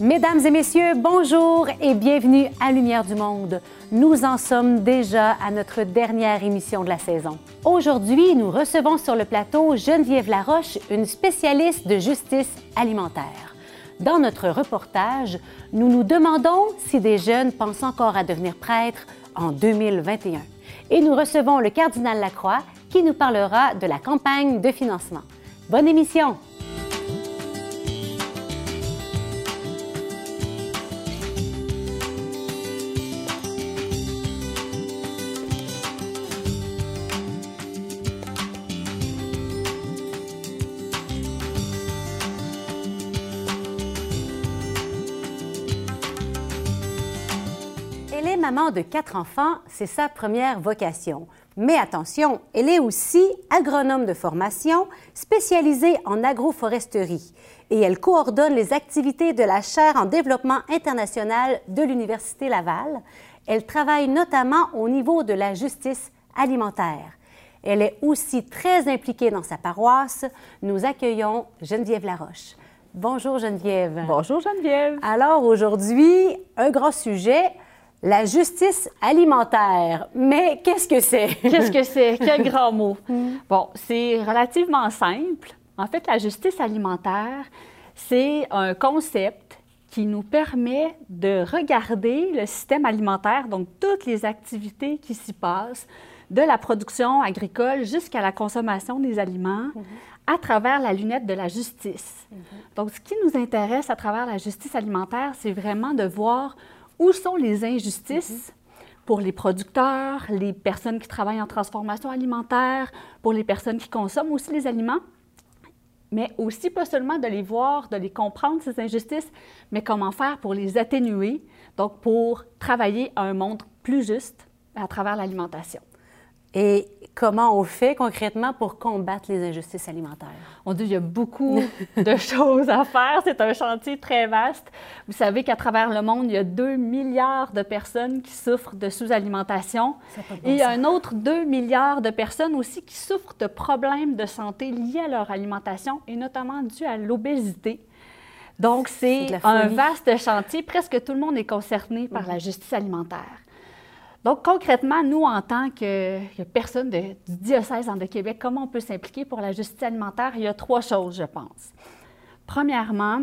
Mesdames et messieurs, bonjour et bienvenue à Lumière du Monde. Nous en sommes déjà à notre dernière émission de la saison. Aujourd'hui, nous recevons sur le plateau Geneviève Laroche, une spécialiste de justice alimentaire. Dans notre reportage, nous nous demandons si des jeunes pensent encore à devenir prêtres en 2021. Et nous recevons le cardinal Lacroix qui nous parlera de la campagne de financement. Bonne émission! Maman de quatre enfants, c'est sa première vocation. Mais attention, elle est aussi agronome de formation, spécialisée en agroforesterie, et elle coordonne les activités de la chaire en développement international de l'Université Laval. Elle travaille notamment au niveau de la justice alimentaire. Elle est aussi très impliquée dans sa paroisse. Nous accueillons Geneviève Laroche. Bonjour Geneviève. Bonjour Geneviève. Alors aujourd'hui, un grand sujet, la justice alimentaire. Mais qu'est-ce que c'est? qu'est-ce que c'est? Quel grand mot. Mm. Bon, c'est relativement simple. En fait, la justice alimentaire, c'est un concept qui nous permet de regarder le système alimentaire, donc toutes les activités qui s'y passent, de la production agricole jusqu'à la consommation des aliments, mm-hmm. à travers la lunette de la justice. Mm-hmm. Donc, ce qui nous intéresse à travers la justice alimentaire, c'est vraiment de voir où sont les injustices pour les producteurs, les personnes qui travaillent en transformation alimentaire, pour les personnes qui consomment aussi les aliments, mais aussi pas seulement de les voir, de les comprendre, ces injustices, mais comment faire pour les atténuer, donc pour travailler à un monde plus juste à travers l'alimentation. Et comment on fait concrètement pour combattre les injustices alimentaires? On dit qu'il y a beaucoup de choses à faire. C'est un chantier très vaste. Vous savez qu'à travers le monde, il y a 2 milliards de personnes qui souffrent de sous-alimentation. Et il y a un autre 2 milliards de personnes aussi qui souffrent de problèmes de santé liés à leur alimentation et notamment dus à l'obésité. Donc, c'est un vaste chantier. Presque tout le monde est concerné par la justice alimentaire. Donc, concrètement, nous, en tant que, personne du diocèse de Québec, comment on peut s'impliquer pour la justice alimentaire? Il y a trois choses, je pense. Premièrement,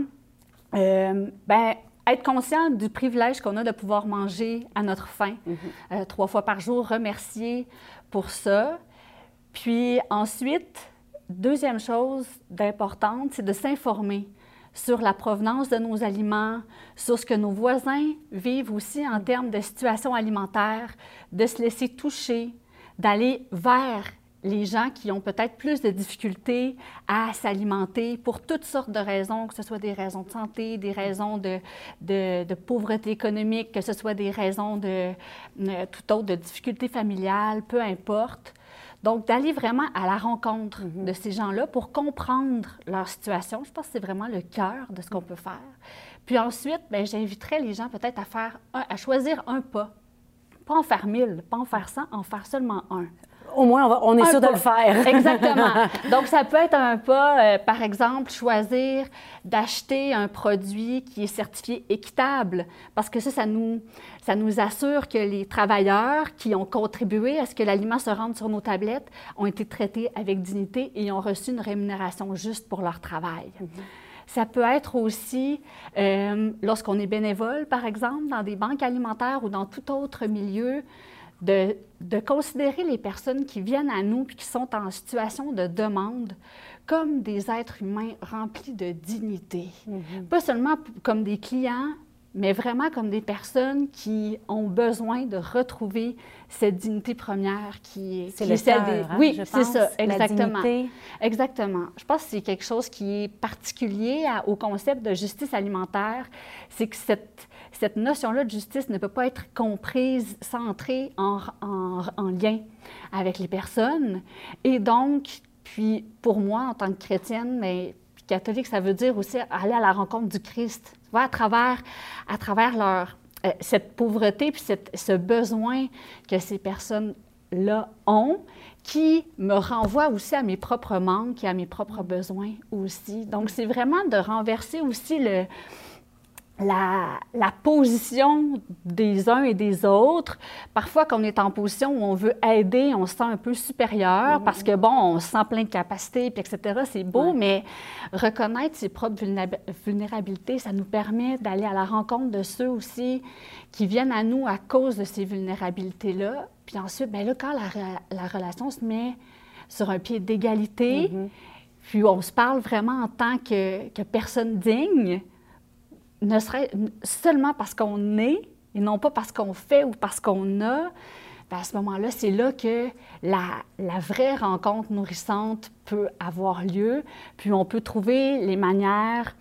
euh, ben, être conscient du privilège qu'on a de pouvoir manger à notre faim mm-hmm. euh, trois fois par jour, remercier pour ça. Puis ensuite, deuxième chose d'importante, c'est de s'informer sur la provenance de nos aliments, sur ce que nos voisins vivent aussi en termes de situation alimentaire, de se laisser toucher, d'aller vers les gens qui ont peut-être plus de difficultés à s'alimenter pour toutes sortes de raisons, que ce soit des raisons de santé, des raisons de, de, pauvreté économique, que ce soit des raisons de euh, tout autre, de difficultés familiales, peu importe. Donc, d'aller vraiment à la rencontre mhm. de ces gens-là pour comprendre leur situation, je pense que c'est vraiment le cœur de ce qu'on peut faire. Puis ensuite, ben, j'inviterais les gens peut-être à faire à choisir un pas. Pas en faire mille, pas en faire cent, en faire seulement un au moins, on, est sûr de le faire. Exactement. Donc, ça peut être un pas, euh, par exemple, choisir d'acheter un produit qui est certifié équitable, parce que ça, ça nous, ça nous assure que les travailleurs qui ont contribué à ce que l'aliment se rende sur nos tablettes ont été traités avec dignité et ont reçu une rémunération juste pour leur travail. Mm-hmm. Ça peut être aussi euh, lorsqu'on est bénévole, par exemple, dans des banques alimentaires ou dans tout autre milieu, de, considérer les personnes qui viennent à nous et qui sont en situation de demande comme des êtres humains remplis de dignité. Mm-hmm. Pas seulement comme des clients, mais vraiment comme des personnes qui ont besoin de retrouver cette dignité première qui est, c'est le celle des... Hein, oui, c'est ça, exactement. Exactement. Je pense que c'est quelque chose qui est particulier au concept de justice alimentaire, c'est que cette cette notion-là de justice ne peut pas être comprise sans entrer en, lien avec les personnes. Et donc, puis pour moi, en tant que chrétienne, mais catholique, ça veut dire aussi aller à la rencontre du Christ, vois, à travers, à travers leur, euh, cette pauvreté puis ce besoin que ces personnes-là ont, qui me renvoie aussi à mes propres manques et à mes propres besoins aussi. Donc, c'est vraiment de renverser aussi le, la, la, position des uns et des autres. Parfois, quand on est en position où on veut aider, on se sent un peu supérieur parce que, bon, on se sent plein de capacités, puis etc. C'est beau, mais reconnaître ses propres vulnérabilités, ça nous permet d'aller à la rencontre de ceux aussi qui viennent à nous à cause de ces vulnérabilités-là. Puis ensuite, bien là, quand la, la, relation se met sur un pied d'égalité, mm-hmm. puis on se parle vraiment en tant que, que personne digne, ne serait seulement parce qu'on est et non pas parce qu'on fait ou parce qu'on a, ben, à ce moment-là, c'est là que la, la, vraie rencontre nourrissante peut avoir lieu, puis on peut trouver les manières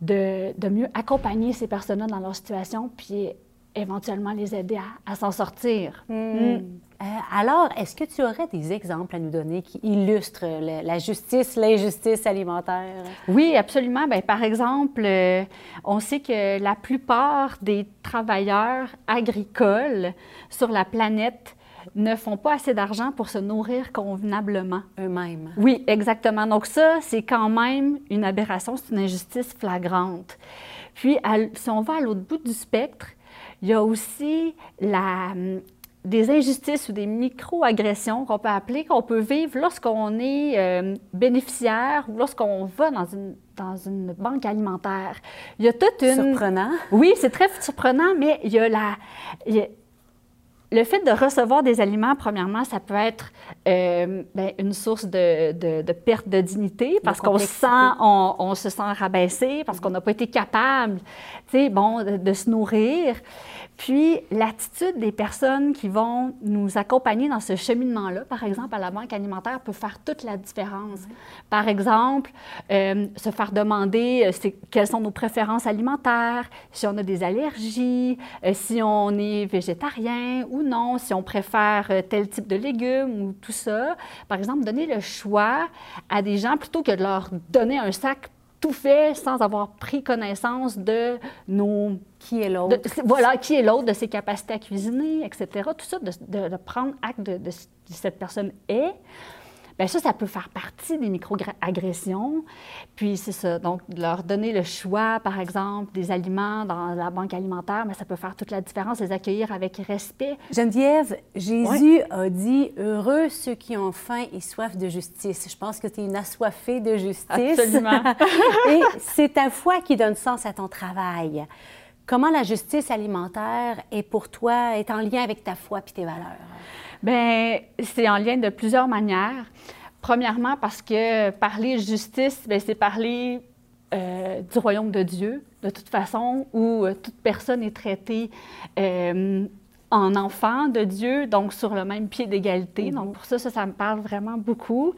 de, de mieux accompagner ces personnes-là dans leur situation, puis éventuellement les aider à, s'en sortir. Hmm. Hmm. Euh, alors, est-ce que tu aurais des exemples à nous donner qui illustrent la justice, l'injustice alimentaire? Oui, absolument. Bien, par exemple, euh, on sait que la plupart des travailleurs agricoles sur la planète ne font pas assez d'argent pour se nourrir convenablement. Eux-mêmes. Oui, exactement. Donc ça, c'est quand même une aberration, c'est une injustice flagrante. Puis, si on va à l'autre bout du spectre, il y a aussi la, hum, des injustices ou des micro-agressions qu'on peut appeler, qu'on peut vivre lorsqu'on est euh, bénéficiaire ou lorsqu'on va dans une, dans une banque alimentaire. Il y a toute une... Surprenant. Oui, c'est très surprenant, mais il y a la... Le fait de recevoir des aliments, premièrement, ça peut être euh, ben, une source de, de, perte de dignité parce qu'on sent, on, on, se sent rabaissé, parce qu'on n'a pas été capable, tu sais, bon, de, de se nourrir. Puis l'attitude des personnes qui vont nous accompagner dans ce cheminement-là, par exemple à la banque alimentaire, peut faire toute la différence. Par exemple, euh, se faire demander euh, quelles sont nos préférences alimentaires, si on a des allergies, euh, si on est végétarien ou non, si on préfère tel type de légumes ou tout ça. Par exemple, donner le choix à des gens plutôt que de leur donner un sac tout fait sans avoir pris connaissance de nos... Qui est l'autre? Voilà, qui est l'autre, de ses capacités à cuisiner, etc. Tout ça, de, de, de prendre acte de, de, cette personne est. Bien, ça, ça peut faire partie des micro-agressions. Puis, c'est ça. Donc, leur donner le choix, par exemple, des aliments dans la banque alimentaire, mais ça peut faire toute la différence, les accueillir avec respect. Geneviève, Jésus a dit Heureux ceux qui ont faim et soif de justice. Je pense que tu es une assoiffée de justice. Absolument. et c'est ta foi qui donne sens à ton travail. Comment la justice alimentaire est pour toi, est en lien avec ta foi et tes valeurs? Bien, c'est en lien de plusieurs manières. Premièrement, parce que parler justice, bien, c'est parler euh, du royaume de Dieu, de toute façon, où euh, toute personne est traitée euh, en enfant de Dieu, donc sur le même pied d'égalité. Mm-hmm. Donc, pour ça, ça, ça, me parle vraiment beaucoup.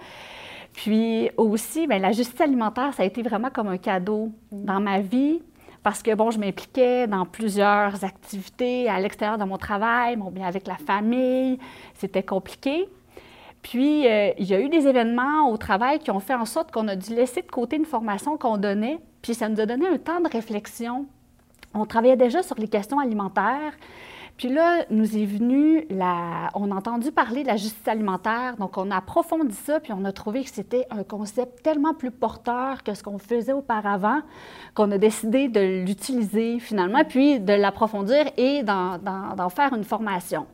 Puis aussi, bien, la justice alimentaire, ça a été vraiment comme un cadeau mm-hmm. dans ma vie parce que, bon, je m'impliquais dans plusieurs activités à l'extérieur de mon travail, bon, bien avec la famille, c'était compliqué. Puis, euh, il y a eu des événements au travail qui ont fait en sorte qu'on a dû laisser de côté une formation qu'on donnait, puis ça nous a donné un temps de réflexion. On travaillait déjà sur les questions alimentaires, puis là, nous est venu. On a entendu parler de la justice alimentaire, donc on a approfondi ça, puis on a trouvé que c'était un concept tellement plus porteur que ce qu'on faisait auparavant, qu'on a décidé de l'utiliser finalement, puis de l'approfondir et d'en faire une formation.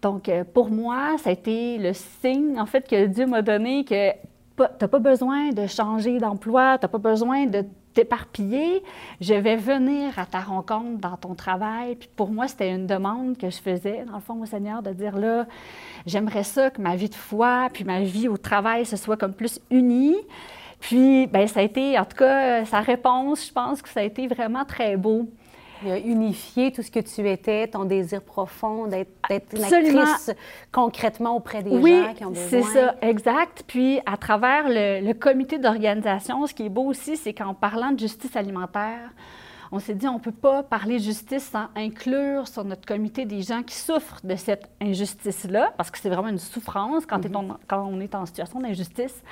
Donc, euh, pour moi, ça a été le signe, en fait, que Dieu m'a donné que tu n'as pas besoin de changer d'emploi, tu n'as pas besoin de t'éparpiller, je vais venir à ta rencontre dans ton travail. Puis pour moi, c'était une demande que je faisais, dans le fond, au Seigneur, de dire là, j'aimerais ça que ma vie de foi, puis ma vie au travail, se soit comme plus unie. Puis, bien, ça a été, en tout cas, sa réponse, je pense que ça a été vraiment très beau. Il a unifié tout ce que tu étais, ton désir profond d'être une actrice concrètement auprès des gens qui ont besoin. C'est ça, exact. Puis à travers le, comité d'organisation, ce qui est beau aussi, c'est qu'en parlant de justice alimentaire, on s'est dit on ne peut pas parler justice sans inclure sur notre comité des gens qui souffrent de cette injustice-là, parce que c'est vraiment une souffrance quand, quand on est en situation d'injustice.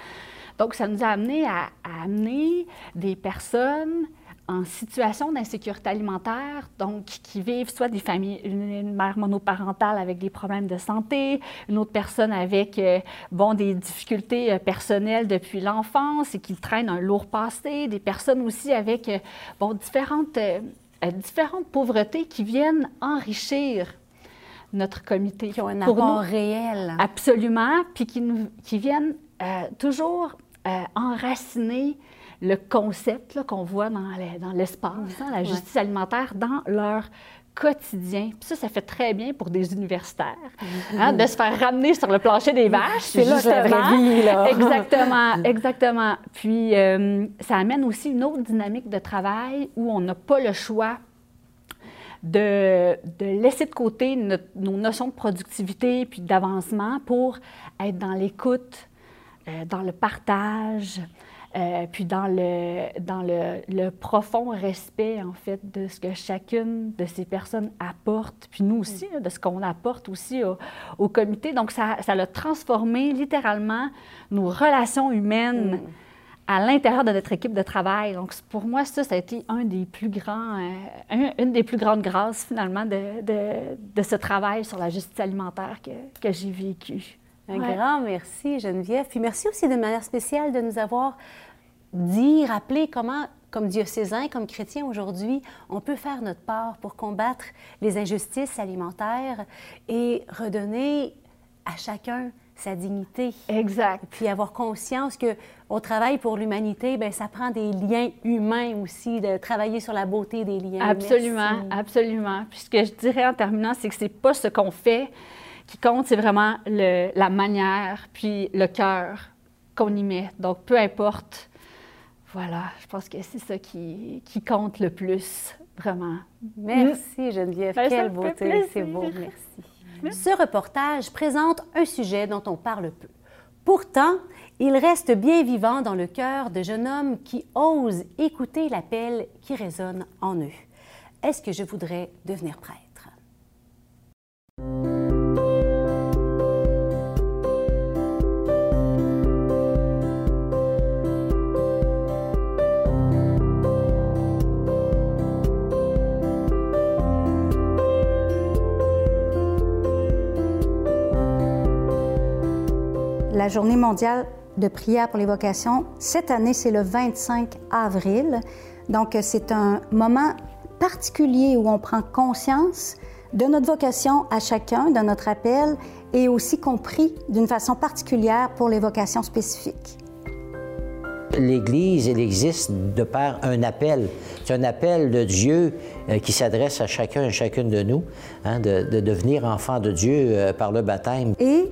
Donc, ça nous a amené à amener des personnes en situation d'insécurité alimentaire, donc qui vivent soit des familles, une, mère monoparentale avec des problèmes de santé, une autre personne avec euh, bon, des difficultés euh, personnelles depuis l'enfance et qui traînent un lourd passé, des personnes aussi avec euh, bon, différentes différentes pauvretés qui viennent enrichir notre comité. Qui ont un apport réel. Absolument, puis qui, qui viennent toujours enraciner le concept qu'on voit dans l'espace, hein, la justice alimentaire, dans leur quotidien. Puis ça, ça fait très bien pour des universitaires, hein, de se faire ramener sur le plancher des vaches. C'est là la vraie vie, là. Exactement, exactement. Puis euh, ça amène aussi une autre dynamique de travail où on n'a pas le choix de, de, laisser de côté nos notions de productivité puis d'avancement pour être dans l'écoute, euh, dans le partage, euh, puis dans, le, dans le, le, profond respect, en fait, de ce que chacune de ces personnes apporte, puis nous aussi, mm. de ce qu'on apporte aussi au, au, comité. Donc, ça, ça a transformé littéralement nos relations humaines. Mm. à l'intérieur de notre équipe de travail. Donc, pour moi, ça, ça a été un des plus grands, euh, une des plus grandes grâces, finalement, de, de, de, ce travail sur la justice alimentaire que, que j'ai vécu. Un grand merci, Geneviève. Puis merci aussi de manière spéciale de nous avoir dit, rappelé comment, comme diocésain, comme chrétien aujourd'hui, on peut faire notre part pour combattre les injustices alimentaires et redonner à chacun sa dignité. Exact. Puis avoir conscience que au travail pour l'humanité, ben ça prend des liens humains aussi, de travailler sur la beauté des liens. Absolument, absolument. Puis ce que je dirais en terminant, c'est que c'est pas ce qu'on fait, qui compte, c'est vraiment le, la manière, puis le cœur qu'on y met. Donc, peu importe. Voilà, je pense que c'est ça qui, qui, compte le plus, vraiment. Merci Geneviève, ben, quelle beauté, c'est beau, merci. Ce reportage présente un sujet dont on parle peu. Pourtant, il reste bien vivant dans le cœur de jeunes hommes qui osent écouter l'appel qui résonne en eux. Est-ce que je voudrais devenir prêtre? La journée mondiale de prière pour les vocations. Cette année, c'est le 25 avril. Donc, c'est un moment particulier où on prend conscience de notre vocation à chacun, de notre appel, et aussi compris d'une façon particulière pour les vocations spécifiques. L'Église, elle existe de par un appel. C'est un appel de Dieu euh, qui s'adresse à chacun et chacune de nous, hein, de, devenir enfant de Dieu euh, par le baptême. Et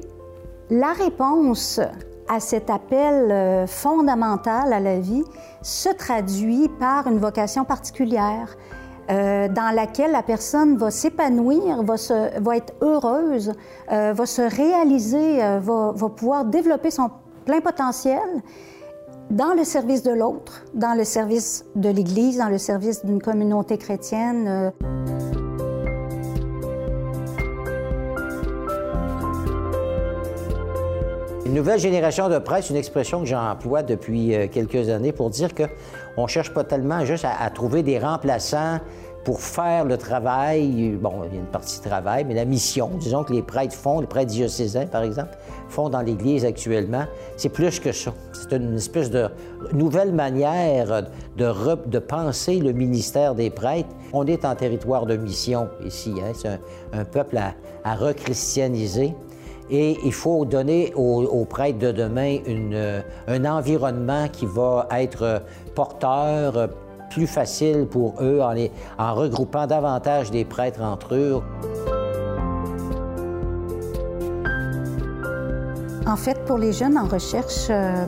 la réponse à cet appel euh, fondamental à la vie se traduit par une vocation particulière euh, dans laquelle la personne va s'épanouir, va, être heureuse, euh, va se réaliser, va, pouvoir développer son plein potentiel dans le service de l'autre, dans le service de l'Église, dans le service d'une communauté chrétienne. Une nouvelle génération de presse, une expression que j'emploie depuis euh, quelques années pour dire qu'on ne cherche pas tellement juste à, trouver des remplaçants pour faire le travail. Bon, il y a une partie de travail, mais la mission, disons que les prêtres font, les prêtres diocésains, par exemple, font dans l'Église actuellement, c'est plus que ça. C'est une espèce de nouvelle manière de, penser le ministère des prêtres. On est en territoire de mission ici. Hein? C'est un, peuple à, à rechristianiser. Et il faut donner aux, prêtres de demain une, un environnement qui va être porteur, plus facile pour eux en, regroupant davantage des prêtres entre eux. En fait, pour les jeunes en recherche, euh,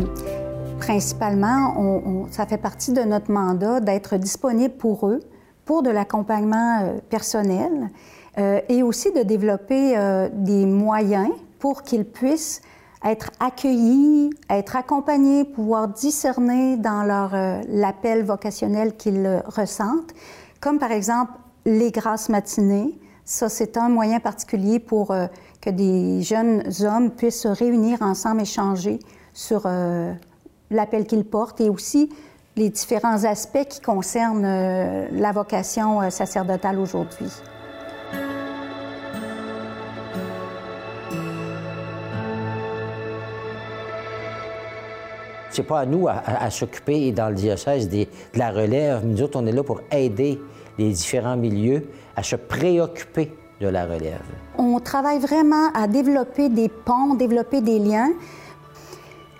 principalement, ça fait partie de notre mandat d'être disponible pour eux, pour de l'accompagnement euh, personnel euh, et aussi de développer des moyens pour qu'ils puissent être accueillis, être accompagnés, pouvoir discerner dans leur euh, l'appel vocationnel qu'ils ressentent, comme par exemple les grâces matinées. Ça, c'est un moyen particulier pour euh, que des jeunes hommes puissent se réunir ensemble, échanger sur euh, l'appel qu'ils portent et aussi les différents aspects qui concernent la vocation sacerdotale aujourd'hui. C'est pas à nous à, s'occuper dans le diocèse de la relève. Nous autres, on est là pour aider des différents milieux à se préoccuper de la relève. On travaille vraiment à développer des ponts, développer des liens.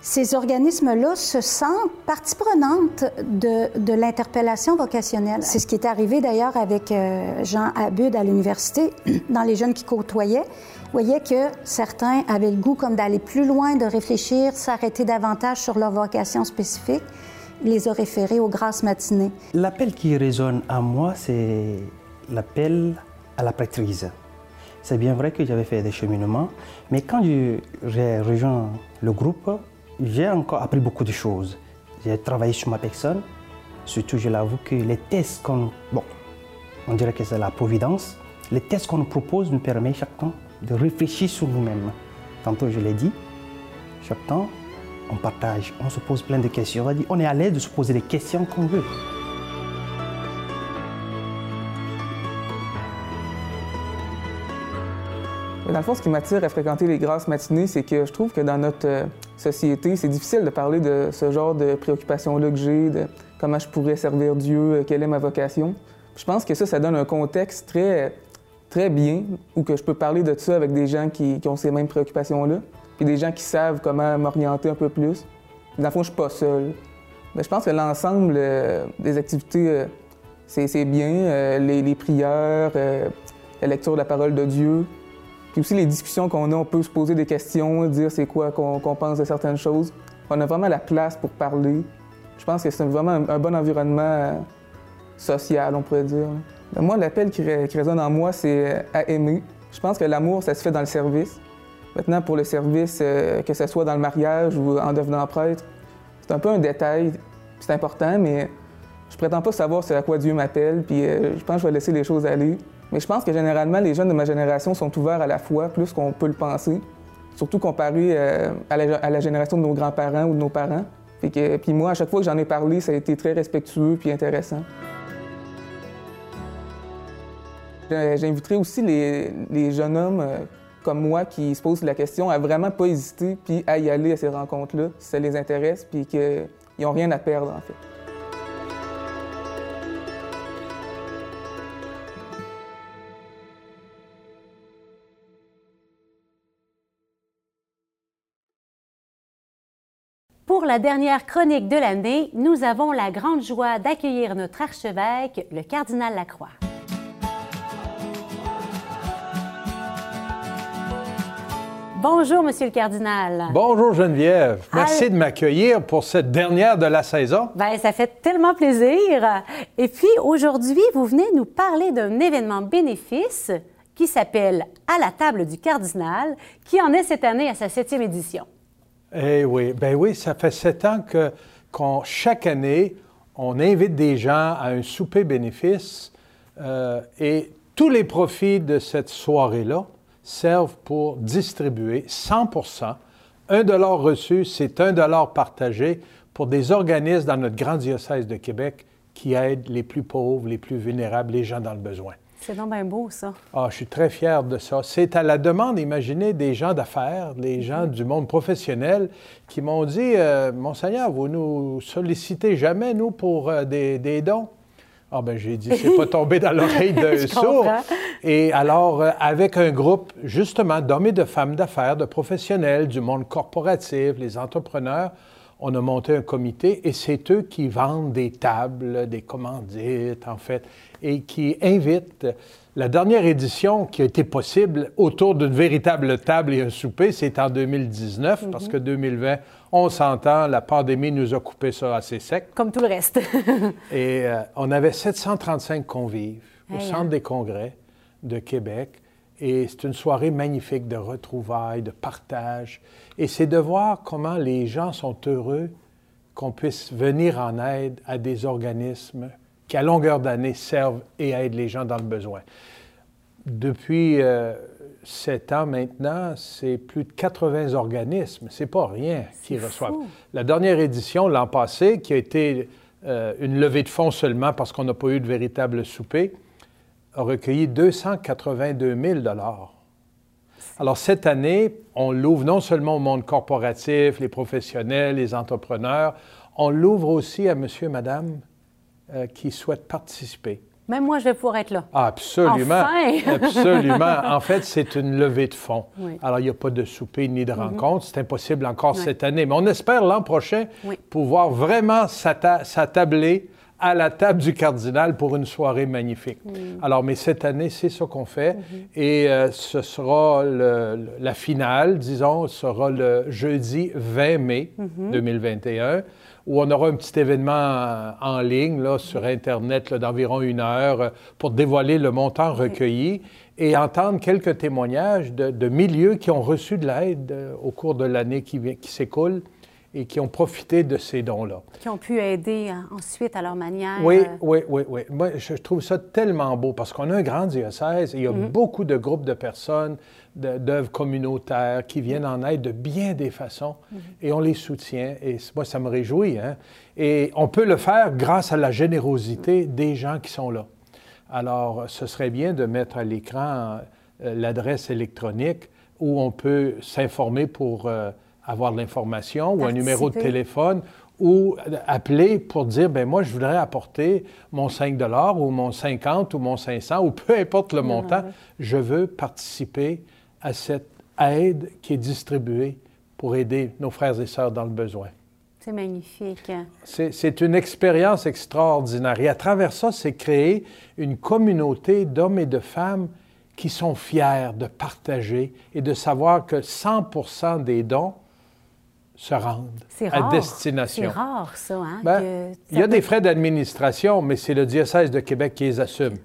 Ces organismes-là se sentent partie prenante de, de l'interpellation vocationnelle. C'est ce qui est arrivé d'ailleurs avec euh, Jean Abud à l'université, dans les jeunes qui côtoyaient. Vous voyez que certains avaient le goût comme d'aller plus loin, de réfléchir, s'arrêter davantage sur leur vocation spécifique. Il les a référés aux grâces matinées. L'appel qui résonne à moi, c'est l'appel à la prêtrise. C'est bien vrai que j'avais fait des cheminements, mais quand j'ai rejoint le groupe, j'ai encore appris beaucoup de choses. J'ai travaillé sur ma personne. Surtout, je l'avoue que les tests qu'on... Bon, on dirait que c'est la providence. Les tests qu'on nous propose nous permettent chaque temps de réfléchir sur nous-mêmes. Tantôt, je l'ai dit, chaque temps, on partage, on se pose plein de questions. On, est à l'aise de se poser les questions qu'on veut. Dans le fond, ce qui m'attire à fréquenter les grasses matinées, c'est que je trouve que dans notre euh, société, c'est difficile de parler de ce genre de préoccupations-là que j'ai, de comment je pourrais servir Dieu, euh, quelle est ma vocation. Je pense que ça, ça donne un contexte très, très bien où que je peux parler de ça avec des gens qui, ont ces mêmes préoccupations-là, puis des gens qui savent comment m'orienter un peu plus. Dans le fond, je suis pas seul. Mais je pense que l'ensemble euh, des activités, c'est bien. Les, prières, la lecture de la parole de Dieu, puis aussi les discussions qu'on a, on peut se poser des questions, dire c'est quoi qu'on pense de certaines choses. On a vraiment la place pour parler. Je pense que c'est vraiment un, bon environnement euh, social, on pourrait dire. Moi, l'appel qui, résonne en moi, c'est euh, à aimer. Je pense que l'amour, ça se fait dans le service. Maintenant, pour le service, euh, que ce soit dans le mariage ou en devenant prêtre, c'est un peu un détail, c'est important, mais je prétends pas savoir c'est à quoi Dieu m'appelle, puis je pense que je vais laisser les choses aller. Mais je pense que généralement, les jeunes de ma génération sont ouverts à la foi plus qu'on peut le penser, surtout comparé euh, à, la, génération de nos grands-parents ou de nos parents. Puis, moi, à chaque fois que j'en ai parlé, ça a été très respectueux puis intéressant. J'inviterai aussi les, jeunes hommes euh, comme moi qui se posent la question à vraiment pas hésiter puis à y aller à ces rencontres-là si ça les intéresse puis qu'ils n'ont rien à perdre en fait. Pour la dernière chronique de l'année, nous avons la grande joie d'accueillir notre archevêque, le cardinal Lacroix. Bonjour, Monsieur le cardinal. Bonjour, Geneviève. Merci de m'accueillir pour cette dernière de la saison. Bien, ça fait tellement plaisir. Et puis, aujourd'hui, vous venez nous parler d'un événement bénéfice qui s'appelle À la table du cardinal, qui en est cette année à sa septième édition. Eh oui, ben oui, ça fait sept ans que chaque année, on invite des gens à un souper bénéfice euh, et tous les profits de cette soirée-là servent pour distribuer 100% Un dollar reçu, c'est un dollar partagé pour des organismes dans notre grand diocèse de Québec qui aident les plus pauvres, les plus vulnérables, les gens dans le besoin. C'est donc bien beau, ça. Ah, je suis très fier de ça. C'est à la demande, imaginez, des gens d'affaires, des gens du monde professionnel qui m'ont dit euh, Monseigneur, vous nous sollicitez jamais, nous, pour euh, des, dons. Ah, ben j'ai dit C'est pas tombé dans l'oreille d'un sourd. Et alors, euh, avec un groupe, justement, d'hommes et de femmes d'affaires, de professionnels, du monde corporatif, les entrepreneurs, on a monté un comité et c'est eux qui vendent des tables, des commandites, en fait et qui invite la dernière édition qui a été possible autour d'une véritable table et un souper, c'est en 2019, parce mhm. que 2020, on s'entend, la pandémie nous a coupé ça assez sec. Comme tout le reste. et euh, on avait 735 convives au Centre hein. des congrès de Québec. Et c'est une soirée magnifique de retrouvailles, de partage. Et c'est de voir comment les gens sont heureux qu'on puisse venir en aide à des organismes qui, à longueur d'année, servent et aident les gens dans le besoin. Depuis euh, sept ans maintenant, c'est plus de 80 organismes. C'est pas rien qui reçoivent. La dernière édition, l'an passé, qui a été euh, une levée de fonds seulement parce qu'on n'a pas eu de véritable souper, a recueilli 282 000 alors, cette année, on l'ouvre non seulement au monde corporatif, les professionnels, les entrepreneurs, on l'ouvre aussi à monsieur et madame euh, qui souhaitent participer. Même moi, je vais pouvoir être là. Absolument. Enfin! Absolument. En fait, c'est une levée de fonds. Alors, il n'y a pas de souper ni de mm-hmm. rencontre. C'est impossible encore cette année. Mais on espère l'an prochain pouvoir vraiment s'attabler à la table du cardinal pour une soirée magnifique. Alors, mais cette année, c'est ce qu'on fait. Mm-hmm. Et euh, ce sera la finale, disons, sera le jeudi 20 mai 2021 mm-hmm. où on aura un petit événement en ligne là, sur Internet d'environ une heure euh, pour dévoiler le montant recueilli et entendre quelques témoignages de, milieux qui ont reçu de l'aide euh, au cours de l'année qui, qui s'écoule et qui ont profité de ces dons-là. Qui ont pu aider hein, ensuite à leur manière. Oui, euh, oui, oui, oui. Moi, je trouve ça tellement beau parce qu'on a un grand diocèse et il y a mhm. beaucoup de groupes de personnes, d'œuvres communautaires qui viennent en aide de bien des façons mhm. et on les soutient. Et moi, ça me réjouit. Hein? Et on peut le faire grâce à la générosité des gens qui sont là. Alors, ce serait bien de mettre à l'écran euh, l'adresse électronique où on peut s'informer pour... Euh, avoir de l'information ou un numéro de téléphone ou appeler pour dire, ben moi, je voudrais apporter mon 5 ou mon 50 ou mon 500 ou peu importe le montant, je veux participer à cette aide qui est distribuée pour aider nos frères et sœurs dans le besoin. C'est magnifique. C'est une expérience extraordinaire. Et à travers ça, c'est créer une communauté d'hommes et de femmes qui sont fiers de partager et de savoir que 100% des dons se rendent à destination. C'est rare, ça. Hein, ben, il y a des frais d'administration, mais c'est le diocèse de Québec qui les assume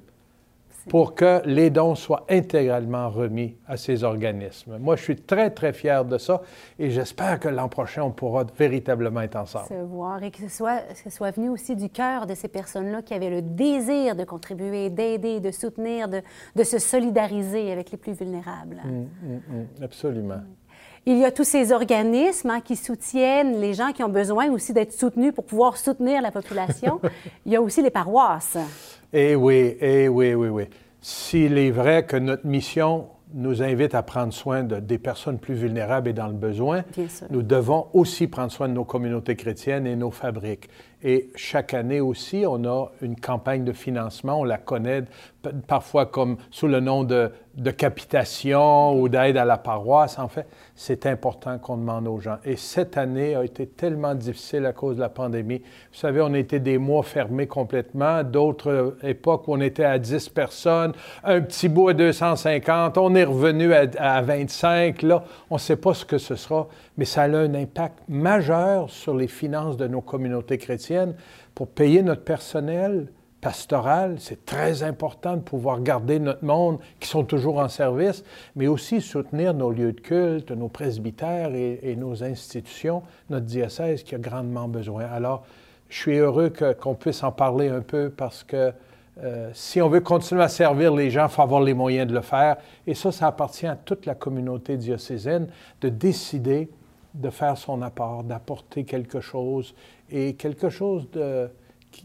pour que les dons soient intégralement remis à ces organismes. Moi, je suis très, très fier de ça et j'espère que l'an prochain, on pourra véritablement être ensemble. Se voir et que ce soit, ce soit venu aussi du cœur de ces personnes-là qui avaient le désir de contribuer, d'aider, de soutenir, de, de, se solidariser avec les plus vulnérables. Mmh, mmh, mmh. Il y a tous ces organismes hein, qui soutiennent les gens qui ont besoin aussi d'être soutenus pour pouvoir soutenir la population. Il y a aussi les paroisses. Eh oui, eh oui, oui, oui. S'il est vrai que notre mission nous invite à prendre soin de, des personnes plus vulnérables et dans le besoin, nous devons aussi prendre soin de nos communautés chrétiennes et nos fabriques. Et chaque année aussi, on a une campagne de financement, on la connaît parfois comme sous le nom de, de capitation ou d'aide à la paroisse. En fait, c'est important qu'on demande aux gens. Et cette année a été tellement difficile à cause de la pandémie. Vous savez, on était des mois fermés complètement, d'autres époques on était à 10 personnes, un petit bout à 250, on est revenu à, à 25. Là, on ne sait pas ce que ce sera, mais ça a un impact majeur sur les finances de nos communautés chrétiennes pour payer notre personnel, pastoral, c'est très important de pouvoir garder notre monde qui sont toujours en service, mais aussi soutenir nos lieux de culte, nos presbytères et, nos institutions, notre diocèse qui a grandement besoin. Alors, je suis heureux qu'on puisse en parler un peu parce que euh, si on veut continuer à servir les gens, il faut avoir les moyens de le faire. Et ça, ça appartient à toute la communauté diocésaine de décider de faire son apport, d'apporter quelque chose et quelque chose de,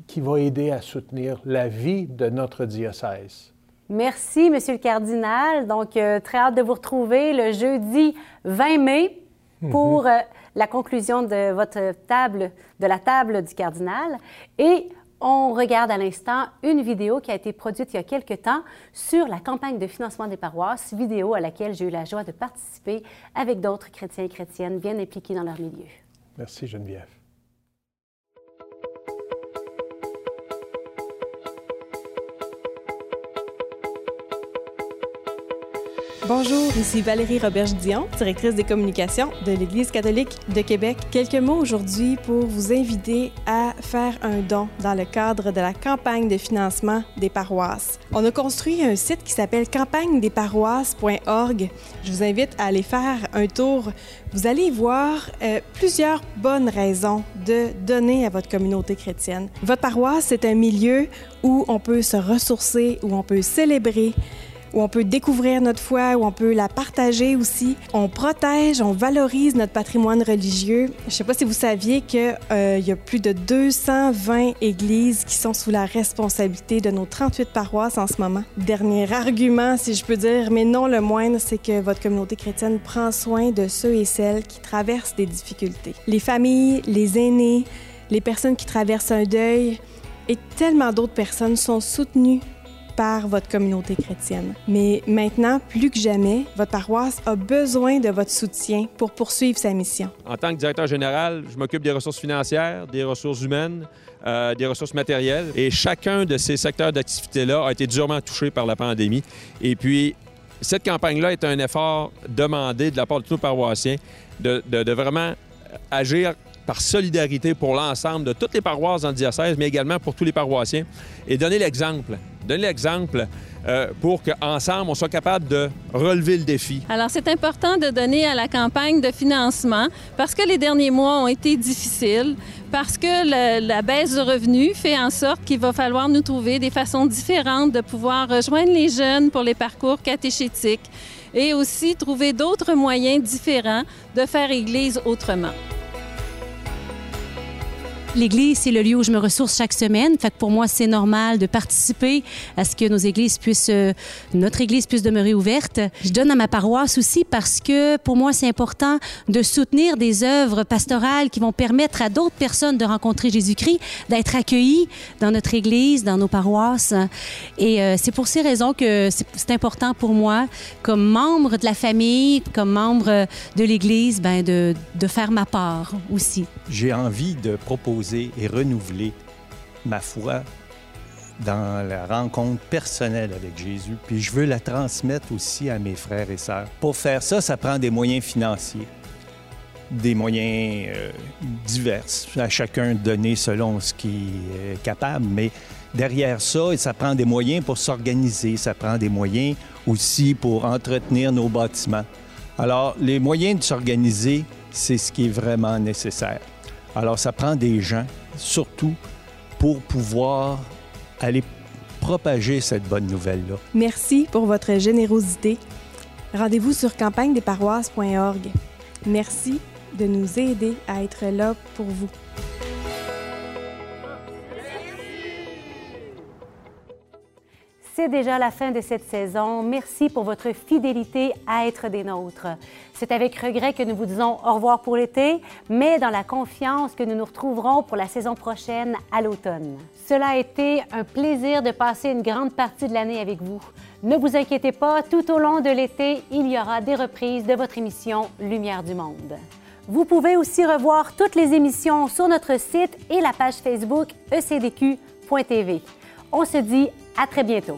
qui, va aider à soutenir la vie de notre diocèse. Merci, Monsieur le cardinal. Donc, euh, très hâte de vous retrouver le jeudi 20 mai pour mhm. euh, la conclusion de votre table, de la table du cardinal. Et on regarde à l'instant une vidéo qui a été produite il y a quelque temps sur la campagne de financement des paroisses, vidéo à laquelle j'ai eu la joie de participer avec d'autres chrétiens et chrétiennes bien impliqués dans leur milieu. Merci Geneviève. Bonjour, ici Valérie Roberge-Dion, directrice des communications de l'Église catholique de Québec. Quelques mots aujourd'hui pour vous inviter à faire un don dans le cadre de la campagne de financement des paroisses. On a construit un site qui s'appelle campagne-des-paroisses.org. Je vous invite à aller faire un tour. Vous allez voir euh, plusieurs bonnes raisons de donner à votre communauté chrétienne. Votre paroisse, c'est un milieu où on peut se ressourcer, où on peut célébrer, où on peut découvrir notre foi, où on peut la partager aussi. On protège, on valorise notre patrimoine religieux. Je ne sais pas si vous saviez qu'il euh, y a plus de 220 églises qui sont sous la responsabilité de nos 38 paroisses en ce moment. Dernier argument, si je peux dire, mais non le moindre, c'est que votre communauté chrétienne prend soin de ceux et celles qui traversent des difficultés. Les familles, les aînés, les personnes qui traversent un deuil, et tellement d'autres personnes sont soutenues par votre communauté chrétienne. Mais maintenant, plus que jamais, votre paroisse a besoin de votre soutien pour poursuivre sa mission. En tant que directeur général, je m'occupe des ressources financières, des ressources humaines, euh, des ressources matérielles. Et chacun de ces secteurs d'activité-là a été durement touché par la pandémie. Et puis, cette campagne-là est un effort demandé de la part de tous nos paroissiens de, de vraiment agir par solidarité pour l'ensemble de toutes les paroisses dans le diocèse, mais également pour tous les paroissiens, et donner l'exemple. Donner l'exemple euh, pour qu'ensemble, on soit capable de relever le défi. Alors, c'est important de donner à la campagne de financement parce que les derniers mois ont été difficiles, parce que la baisse de revenus fait en sorte qu'il va falloir nous trouver des façons différentes de pouvoir rejoindre les jeunes pour les parcours catéchétiques et aussi trouver d'autres moyens différents de faire Église autrement. L'église, c'est le lieu où je me ressource chaque semaine. Fait pour moi, c'est normal de participer à ce que nos églises puissent, euh, notre église puisse demeurer ouverte. Je donne à ma paroisse aussi parce que pour moi, c'est important de soutenir des œuvres pastorales qui vont permettre à d'autres personnes de rencontrer Jésus-Christ, d'être accueillis dans notre église, dans nos paroisses. Et euh, c'est pour ces raisons que c'est important pour moi, comme membre de la famille, comme membre de l'église, ben de, de faire ma part aussi. J'ai envie de proposer et renouveler ma foi dans la rencontre personnelle avec Jésus, puis je veux la transmettre aussi à mes frères et sœurs. Pour faire ça, ça prend des moyens financiers, des moyens euh, divers, à chacun donner selon ce qui est capable, mais derrière ça, ça prend des moyens pour s'organiser, ça prend des moyens aussi pour entretenir nos bâtiments. Alors, les moyens de s'organiser, c'est ce qui est vraiment nécessaire. Alors, ça prend des gens, surtout, pour pouvoir aller propager cette bonne nouvelle-là. Merci pour votre générosité. Rendez-vous sur campagne-des-paroisses.org. Merci de nous aider à être là pour vous. C'est déjà la fin de cette saison. Merci pour votre fidélité à être des nôtres. C'est avec regret que nous vous disons au revoir pour l'été, mais dans la confiance que nous nous retrouverons pour la saison prochaine à l'automne. Cela a été un plaisir de passer une grande partie de l'année avec vous. Ne vous inquiétez pas, tout au long de l'été, il y aura des reprises de votre émission Lumière du Monde. Vous pouvez aussi revoir toutes les émissions sur notre site et la page Facebook ecdq.tv. On se dit à très bientôt.